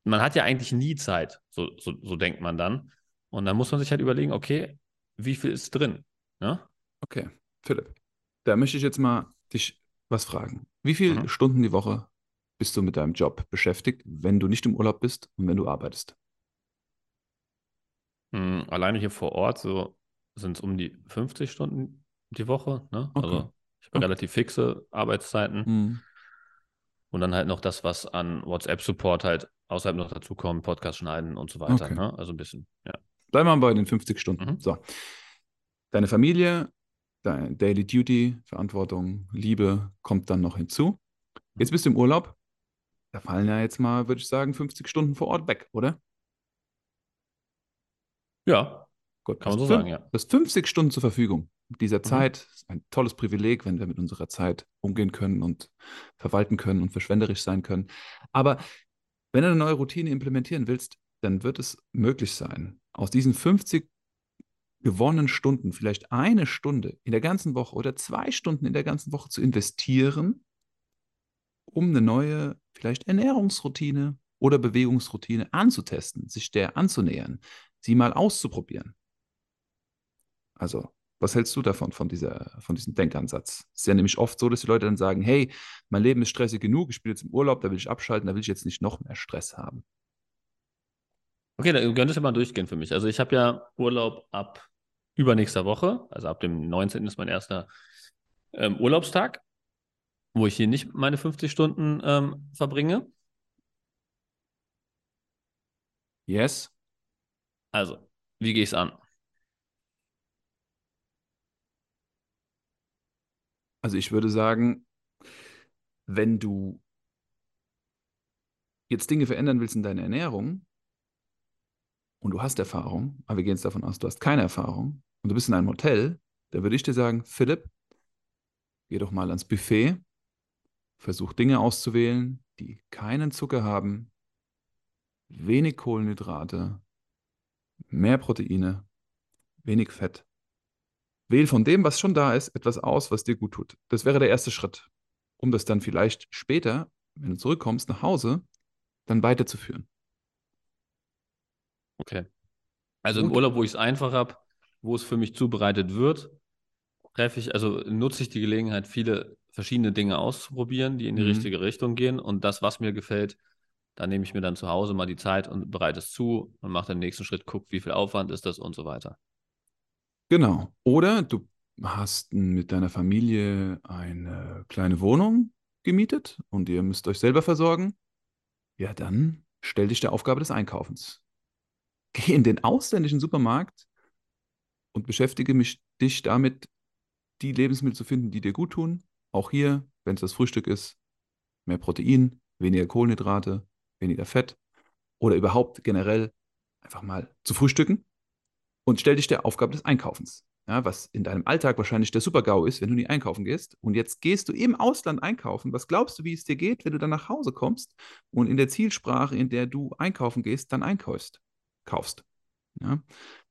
man hat ja eigentlich nie Zeit, so, so, so denkt man dann. Und dann muss man sich halt überlegen, okay, wie viel ist drin? Ne? Okay, Philipp, da möchte ich jetzt mal dich was fragen. Wie viele Mhm. Stunden die Woche bist du mit deinem Job beschäftigt, wenn du nicht im Urlaub bist und wenn du arbeitest? Hm, alleine hier vor Ort so sind es um die 50 Stunden die Woche. Ne? Okay. Also ich habe Okay. relativ fixe Arbeitszeiten Mhm. und dann halt noch das, was an WhatsApp-Support halt außerhalb noch dazukommt, Podcast schneiden und so weiter. Okay. Ne? Also ein bisschen, ja. Bleiben wir mal bei den 50 Stunden. Mhm. So. Deine Familie, deine Daily Duty, Verantwortung, Liebe kommt dann noch hinzu. Jetzt bist du im Urlaub. Da fallen ja jetzt mal, würde ich sagen, 50 Stunden vor Ort weg, oder? Ja, Gut, Kann man so sagen, ja. Du hast 50 Stunden zur Verfügung. Dieser Mhm. Zeit ist ein tolles Privileg, wenn wir mit unserer Zeit umgehen können und verwalten können und verschwenderisch sein können. Aber wenn du eine neue Routine implementieren willst, dann wird es möglich sein, aus diesen 50 gewonnenen Stunden vielleicht eine Stunde in der ganzen Woche oder zwei Stunden in der ganzen Woche zu investieren, um eine neue, vielleicht Ernährungsroutine oder Bewegungsroutine anzutesten, sich der anzunähern, sie mal auszuprobieren. Also, was hältst du davon, von, dieser, von diesem Denkansatz? Es ist ja nämlich oft so, dass die Leute dann sagen, hey, mein Leben ist stressig genug, ich bin jetzt im Urlaub, da will ich abschalten, da will ich jetzt nicht noch mehr Stress haben. Okay, dann könntest du mal durchgehen für mich. Also ich habe ja Urlaub ab übernächster Woche, also ab dem 19. ist mein erster ähm, Urlaubstag, wo ich hier nicht meine 50 Stunden ähm, verbringe. Yes. Also, wie gehe ich es an? Also ich würde sagen, wenn du jetzt Dinge verändern willst in deiner Ernährung und du hast Erfahrung, aber wir gehen jetzt davon aus, du hast keine Erfahrung und du bist in einem Hotel, da würde ich dir sagen, Philipp, geh doch mal ans Buffet, versuch Dinge auszuwählen, die keinen Zucker haben, wenig Kohlenhydrate, mehr Proteine, wenig Fett. Wähl von dem, was schon da ist, etwas aus, was dir gut tut. Das wäre der erste Schritt, um das dann vielleicht später, wenn du zurückkommst nach Hause, dann weiterzuführen. Okay. Also im Urlaub, wo ich es einfach habe, wo es für mich zubereitet wird, treffe ich, also nutze ich die Gelegenheit, viele verschiedene Dinge auszuprobieren, die in die mhm. richtige Richtung gehen. Und das, was mir gefällt, da nehme ich mir dann zu Hause mal die Zeit und bereite es zu und mache den nächsten Schritt, gucke, wie viel Aufwand ist das und so weiter. Genau. Oder du hast mit deiner Familie eine kleine Wohnung gemietet und ihr müsst euch selber versorgen. Ja, dann stell dich der Aufgabe des Einkaufens. Geh in den ausländischen Supermarkt und beschäftige mich dich damit, die Lebensmittel zu finden, die dir gut tun. Auch hier, wenn es das Frühstück ist, mehr Protein, weniger Kohlenhydrate, weniger Fett oder überhaupt generell einfach mal zu frühstücken und stell dich der Aufgabe des Einkaufens. Ja, was in deinem Alltag wahrscheinlich der Super-GAU ist, wenn du nie einkaufen gehst. Und jetzt gehst du im Ausland einkaufen. Was glaubst du, wie es dir geht, wenn du dann nach Hause kommst und in der Zielsprache, in der du einkaufen gehst, dann einkaufst? Kaufst. Ja?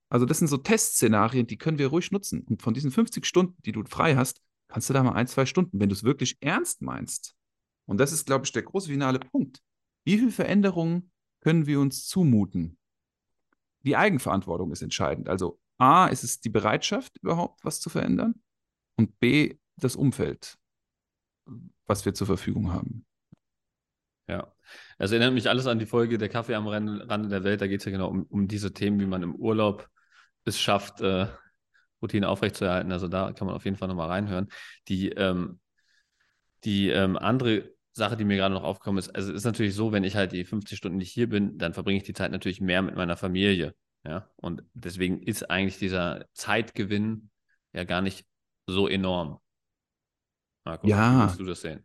Also das sind so Testszenarien, die können wir ruhig nutzen. Und von diesen 50 Stunden, die du frei hast, kannst du da mal ein, zwei Stunden, wenn du es wirklich ernst meinst. Und das ist, glaube ich, der große finale Punkt. Wie viele Veränderungen können wir uns zumuten? Die Eigenverantwortung ist entscheidend. Also A, ist es die Bereitschaft überhaupt, was zu verändern? Und B, das Umfeld, was wir zur Verfügung haben. Ja, es erinnert mich alles an die Folge Der Kaffee am Rande der Welt. Da geht es ja genau um, um diese Themen, wie man im Urlaub es schafft, äh, Routine aufrechtzuerhalten. Also da kann man auf jeden Fall nochmal reinhören. Die, ähm, die ähm, andere Sache, die mir gerade noch aufgekommen ist, also ist natürlich so, wenn ich halt die 50 Stunden nicht hier bin, dann verbringe ich die Zeit natürlich mehr mit meiner Familie. Ja, und deswegen ist eigentlich dieser Zeitgewinn ja gar nicht so enorm. Marco, ja, wie würdest du das sehen?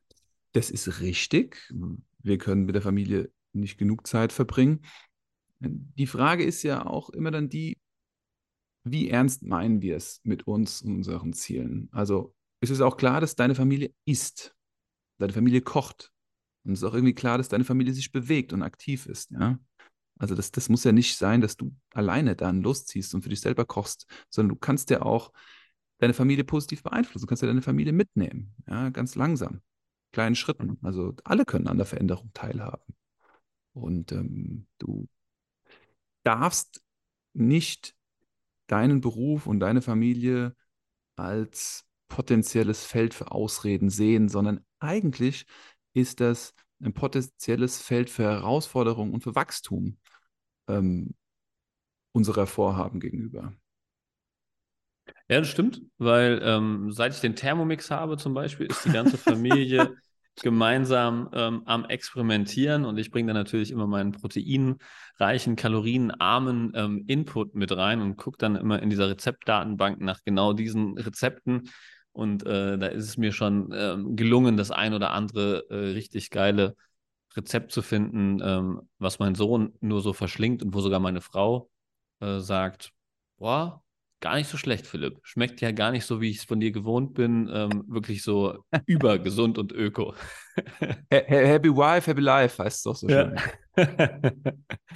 Das ist richtig. Wir können mit der Familie nicht genug Zeit verbringen. Die Frage ist ja auch immer dann die, wie ernst meinen wir es mit uns und unseren Zielen? Also ist es auch klar, dass deine Familie isst, deine Familie kocht. Und es ist auch irgendwie klar, dass deine Familie sich bewegt und aktiv ist, ja. Also das, das muss ja nicht sein, dass du alleine dann losziehst und für dich selber kochst, sondern du kannst ja auch deine Familie positiv beeinflussen. Du kannst ja deine Familie mitnehmen, ja, ganz langsam, kleinen Schritten. Also alle können an der Veränderung teilhaben. Und ähm, du darfst nicht deinen Beruf und deine Familie als potenzielles Feld für Ausreden sehen, sondern eigentlich ist das ein potenzielles Feld für Herausforderung und für Wachstum ähm, unserer Vorhaben gegenüber. Ja, das stimmt, weil ähm, seit ich den Thermomix habe zum Beispiel, ist die ganze Familie gemeinsam ähm, am Experimentieren und ich bringe dann natürlich immer meinen proteinreichen, kalorienarmen ähm, Input mit rein und gucke dann immer in dieser Rezeptdatenbank nach genau diesen Rezepten. Und äh, da ist es mir schon ähm, gelungen, das ein oder andere äh, richtig geile Rezept zu finden, ähm, was mein Sohn nur so verschlingt und wo sogar meine Frau äh, sagt, boah, Gar nicht so schlecht, Philipp. Schmeckt ja gar nicht so, wie ich es von dir gewohnt bin. Ähm, wirklich so übergesund und öko. happy Wife, Happy Life heißt es doch so schön. Ja.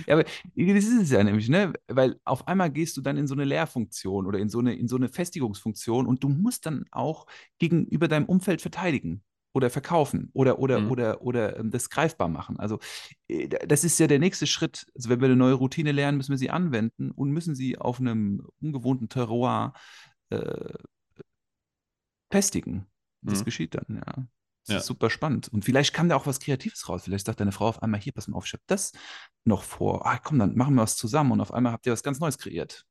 ja, aber das ist es ja nämlich, ne? Weil auf einmal gehst du dann in so eine Lehrfunktion oder in so eine, in so eine Festigungsfunktion und du musst dann auch gegenüber deinem Umfeld verteidigen oder verkaufen oder, oder, Mhm. oder, oder ähm, das greifbar machen. Also äh, das ist ja der nächste Schritt. Also wenn wir eine neue Routine lernen, müssen wir sie anwenden und müssen sie auf einem ungewohnten Terroir äh, festigen. Das Mhm. geschieht dann, ja. Das Ja. ist super spannend. Und vielleicht kam da auch was Kreatives raus. Vielleicht sagt deine Frau auf einmal, hier, pass mal auf, ich habe das noch vor. Ah, komm, dann machen wir was zusammen. Und auf einmal habt ihr was ganz Neues kreiert.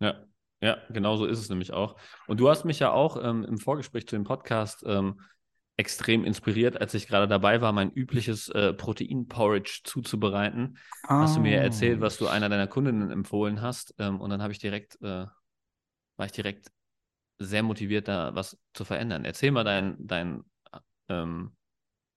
Ja, ja, genau so ist es nämlich auch. Und du hast mich ja auch ähm, im Vorgespräch zu dem Podcast ähm, extrem inspiriert, als ich gerade dabei war, mein übliches äh, Protein-Porridge zuzubereiten. Hast du mir erzählt, was du einer deiner Kundinnen empfohlen hast. Ähm, und dann habe ich direkt, äh, war ich direkt sehr motiviert, da was zu verändern. Erzähl mal dein, dein, ähm,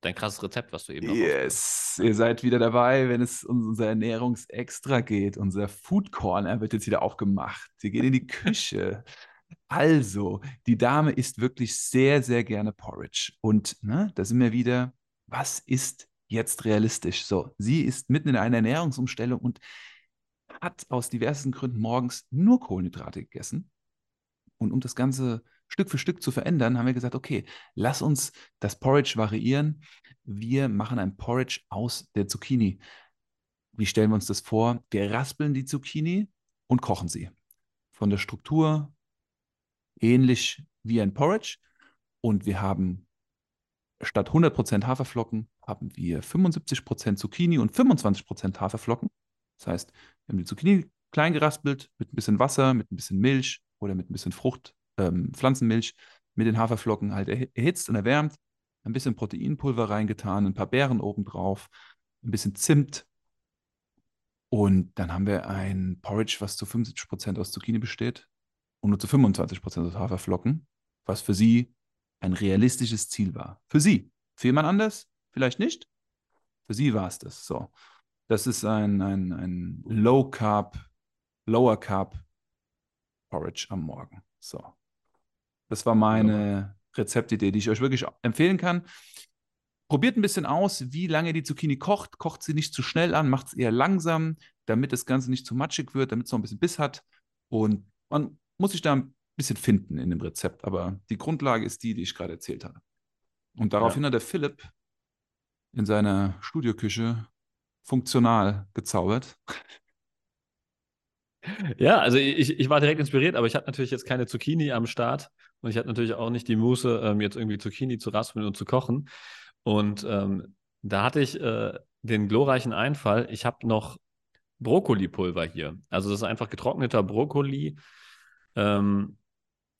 dein krasses Rezept, was du eben noch Yes, ihr seid wieder dabei, wenn es um unser Ernährungsextra geht. Unser Food Corner wird jetzt wieder aufgemacht. Wir gehen in die Küche. Also, die Dame isst wirklich sehr, sehr gerne Porridge. Und ne, da sind wir wieder, was ist jetzt realistisch? So, sie ist mitten in einer Ernährungsumstellung und hat aus diversen Gründen morgens nur Kohlenhydrate gegessen. Und um das Ganze Stück für Stück zu verändern, haben wir gesagt, okay, lass uns das Porridge variieren. Wir machen ein Porridge aus der Zucchini. Wie stellen wir uns das vor? Wir raspeln die Zucchini und kochen sie. Von der Struktur ähnlich wie ein Porridge. Und wir haben statt 100% Haferflocken, haben wir 75% Zucchini und 25% Haferflocken. Das heißt, wir haben die Zucchini klein geraspelt mit ein bisschen Wasser, mit ein bisschen Milch oder mit ein bisschen Frucht, ähm, Pflanzenmilch, mit den Haferflocken halt erhi- erhitzt und erwärmt, ein bisschen Proteinpulver reingetan, ein paar Beeren obendrauf, ein bisschen Zimt. Und dann haben wir ein Porridge, was zu 75% aus Zucchini besteht und nur zu 25% aus Haferflocken, was für sie ein realistisches Ziel war. Für sie. Für jemand anders vielleicht nicht. Für sie war es das. So. Das ist ein, ein, ein Low Carb, Lower Carb Porridge am Morgen. So. Das war meine Rezeptidee, die ich euch wirklich empfehlen kann. Probiert ein bisschen aus, wie lange die Zucchini kocht. Kocht sie nicht zu schnell an, macht es eher langsam, damit das Ganze nicht zu matschig wird, damit es noch ein bisschen Biss hat. Und man muss sich da ein bisschen finden in dem Rezept. Aber die Grundlage ist die, die ich gerade erzählt habe. Und daraufhin Ja. hat der Philipp in seiner Studioküche funktional gezaubert. Ja, also ich, ich war direkt inspiriert, aber ich hatte natürlich jetzt keine Zucchini am Start und ich hatte natürlich auch nicht die Muße, ähm, jetzt irgendwie Zucchini zu raspeln und zu kochen. Und ähm, da hatte ich äh, den glorreichen Einfall, ich habe noch Brokkolipulver hier. Also das ist einfach getrockneter Brokkoli. Ähm,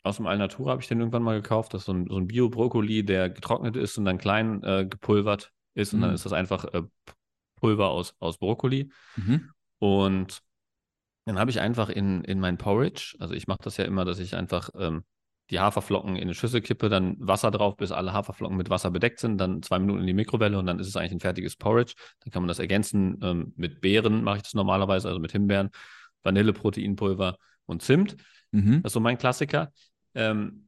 aus dem Alnatura habe ich den irgendwann mal gekauft. Das ist so ein, so ein Bio-Brokkoli, der getrocknet ist und dann klein äh, gepulvert ist. Und dann Mm. ist das einfach äh, Pulver aus, aus Brokkoli. Mhm. Und dann habe ich einfach in, in mein Porridge, also ich mache das ja immer, dass ich einfach ähm, die Haferflocken in eine Schüssel kippe, dann Wasser drauf, bis alle Haferflocken mit Wasser bedeckt sind, dann zwei Minuten in die Mikrowelle und dann ist es eigentlich ein fertiges Porridge. Dann kann man das ergänzen ähm, mit Beeren, mache ich das normalerweise, also mit Himbeeren, Vanille, Proteinpulver und Zimt. Mhm. Das ist so mein Klassiker. Ähm,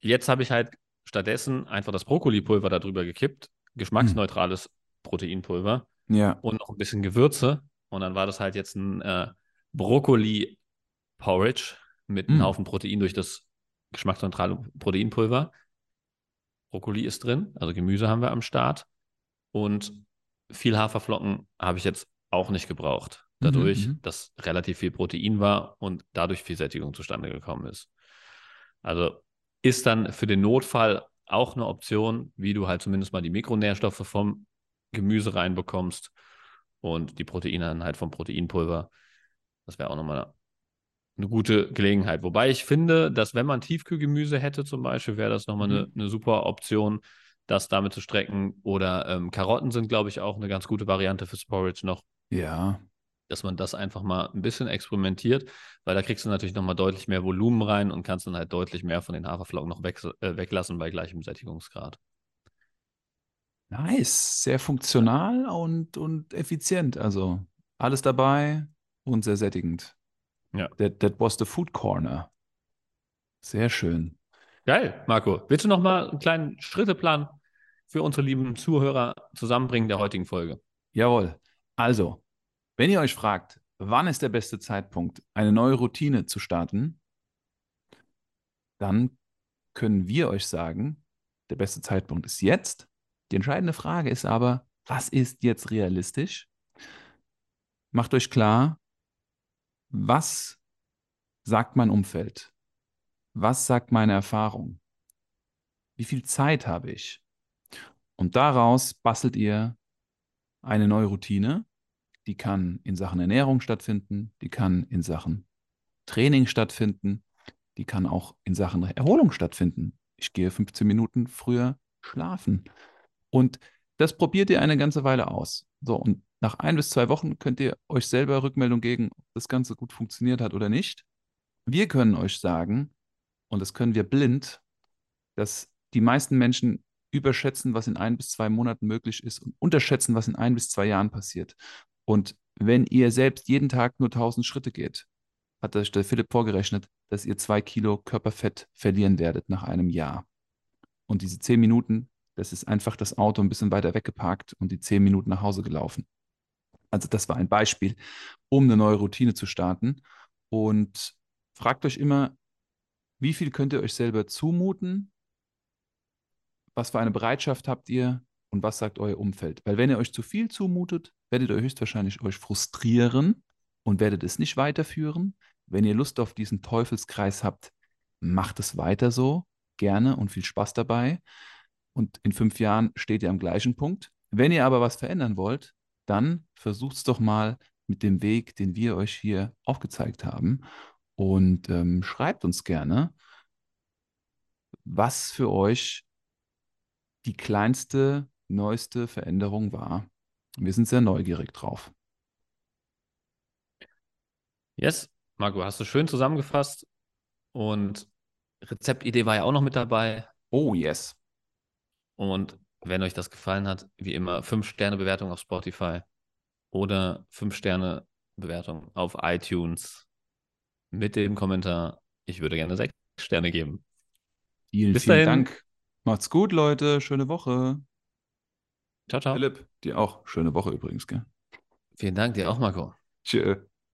jetzt habe ich halt stattdessen einfach das Brokkolipulver darüber gekippt, geschmacksneutrales Proteinpulver Ja. und noch ein bisschen Gewürze. Und dann war das halt jetzt ein äh, Brokkoli-Porridge mit einem Mm. Haufen Protein durch das geschmacksneutrale Proteinpulver. Brokkoli ist drin, also Gemüse haben wir am Start. Und viel Haferflocken habe ich jetzt auch nicht gebraucht. Dadurch, Mhm, mhm. dass relativ viel Protein war und dadurch viel Sättigung zustande gekommen ist. Also ist dann für den Notfall auch eine Option, wie du halt zumindest mal die Mikronährstoffe vom Gemüse reinbekommst und die Proteine dann halt vom Proteinpulver. Das wäre auch nochmal eine gute Gelegenheit. Wobei ich finde, dass wenn man Tiefkühlgemüse hätte zum Beispiel, wäre das nochmal eine, eine super Option, das damit zu strecken. Oder ähm, Karotten sind, glaube ich, auch eine ganz gute Variante fürs Porridge noch, Ja. Dass man das einfach mal ein bisschen experimentiert, weil da kriegst du natürlich nochmal deutlich mehr Volumen rein und kannst dann halt deutlich mehr von den Haferflocken noch weg, äh, weglassen bei gleichem Sättigungsgrad. Nice. Sehr funktional und, und effizient. Also alles dabei und sehr sättigend. Ja. That, that was the food corner. Sehr schön. Geil, Marco. Willst du nochmal einen kleinen Schritteplan für unsere lieben Zuhörer zusammenbringen der heutigen Folge? Jawohl. Also, wenn ihr euch fragt, wann ist der beste Zeitpunkt, eine neue Routine zu starten, dann können wir euch sagen, Der beste Zeitpunkt ist jetzt. Die entscheidende Frage ist aber, was ist jetzt realistisch? Macht euch klar, was sagt mein Umfeld? Was sagt meine Erfahrung? Wie viel Zeit habe ich? Und daraus bastelt ihr eine neue Routine, die kann in Sachen Ernährung stattfinden, die kann in Sachen Training stattfinden, die kann auch in Sachen Erholung stattfinden. Ich gehe 15 Minuten früher schlafen. Und das probiert ihr eine ganze Weile aus. So, und nach ein bis zwei Wochen könnt ihr euch selber Rückmeldung geben, ob das Ganze gut funktioniert hat oder nicht. Wir können euch sagen, und das können wir blind, dass die meisten Menschen überschätzen, was in ein bis zwei Monaten möglich ist und unterschätzen, was in ein bis zwei Jahren passiert. Und wenn ihr selbst jeden Tag nur 1000 Schritte geht, hat der Philipp vorgerechnet, dass ihr zwei Kilo Körperfett verlieren werdet nach einem Jahr. Und diese zehn Minuten, das ist einfach das Auto ein bisschen weiter weggeparkt und die zehn Minuten nach Hause gelaufen. Also das war ein Beispiel, um eine neue Routine zu starten. Und fragt euch immer, wie viel könnt ihr euch selber zumuten? Was für eine Bereitschaft habt ihr? Und was sagt euer Umfeld? Weil wenn ihr euch zu viel zumutet, werdet ihr höchstwahrscheinlich euch frustrieren und werdet es nicht weiterführen. Wenn ihr Lust auf diesen Teufelskreis habt, macht es weiter so, gerne und viel Spaß dabei. Und in fünf Jahren steht ihr am gleichen Punkt. Wenn ihr aber was verändern wollt, dann versucht es doch mal mit dem Weg, den wir euch hier aufgezeigt haben. Und ähm, schreibt uns gerne, was für euch die kleinste, neueste Veränderung war. Wir sind sehr neugierig drauf. Yes, Marco, hast du schön zusammengefasst. Und Rezeptidee war ja auch noch mit dabei. Oh, yes. Und wenn euch das gefallen hat, wie immer, 5-Sterne-Bewertung auf Spotify oder 5-Sterne-Bewertung auf iTunes mit dem Kommentar, ich würde gerne 6 Sterne geben. Vielen, Bis vielen dahin. Dank. Macht's gut, Leute. Schöne Woche. Ciao, ciao. Philipp, dir auch. Schöne Woche übrigens, gell? Vielen Dank, dir auch, Marco. Tschö.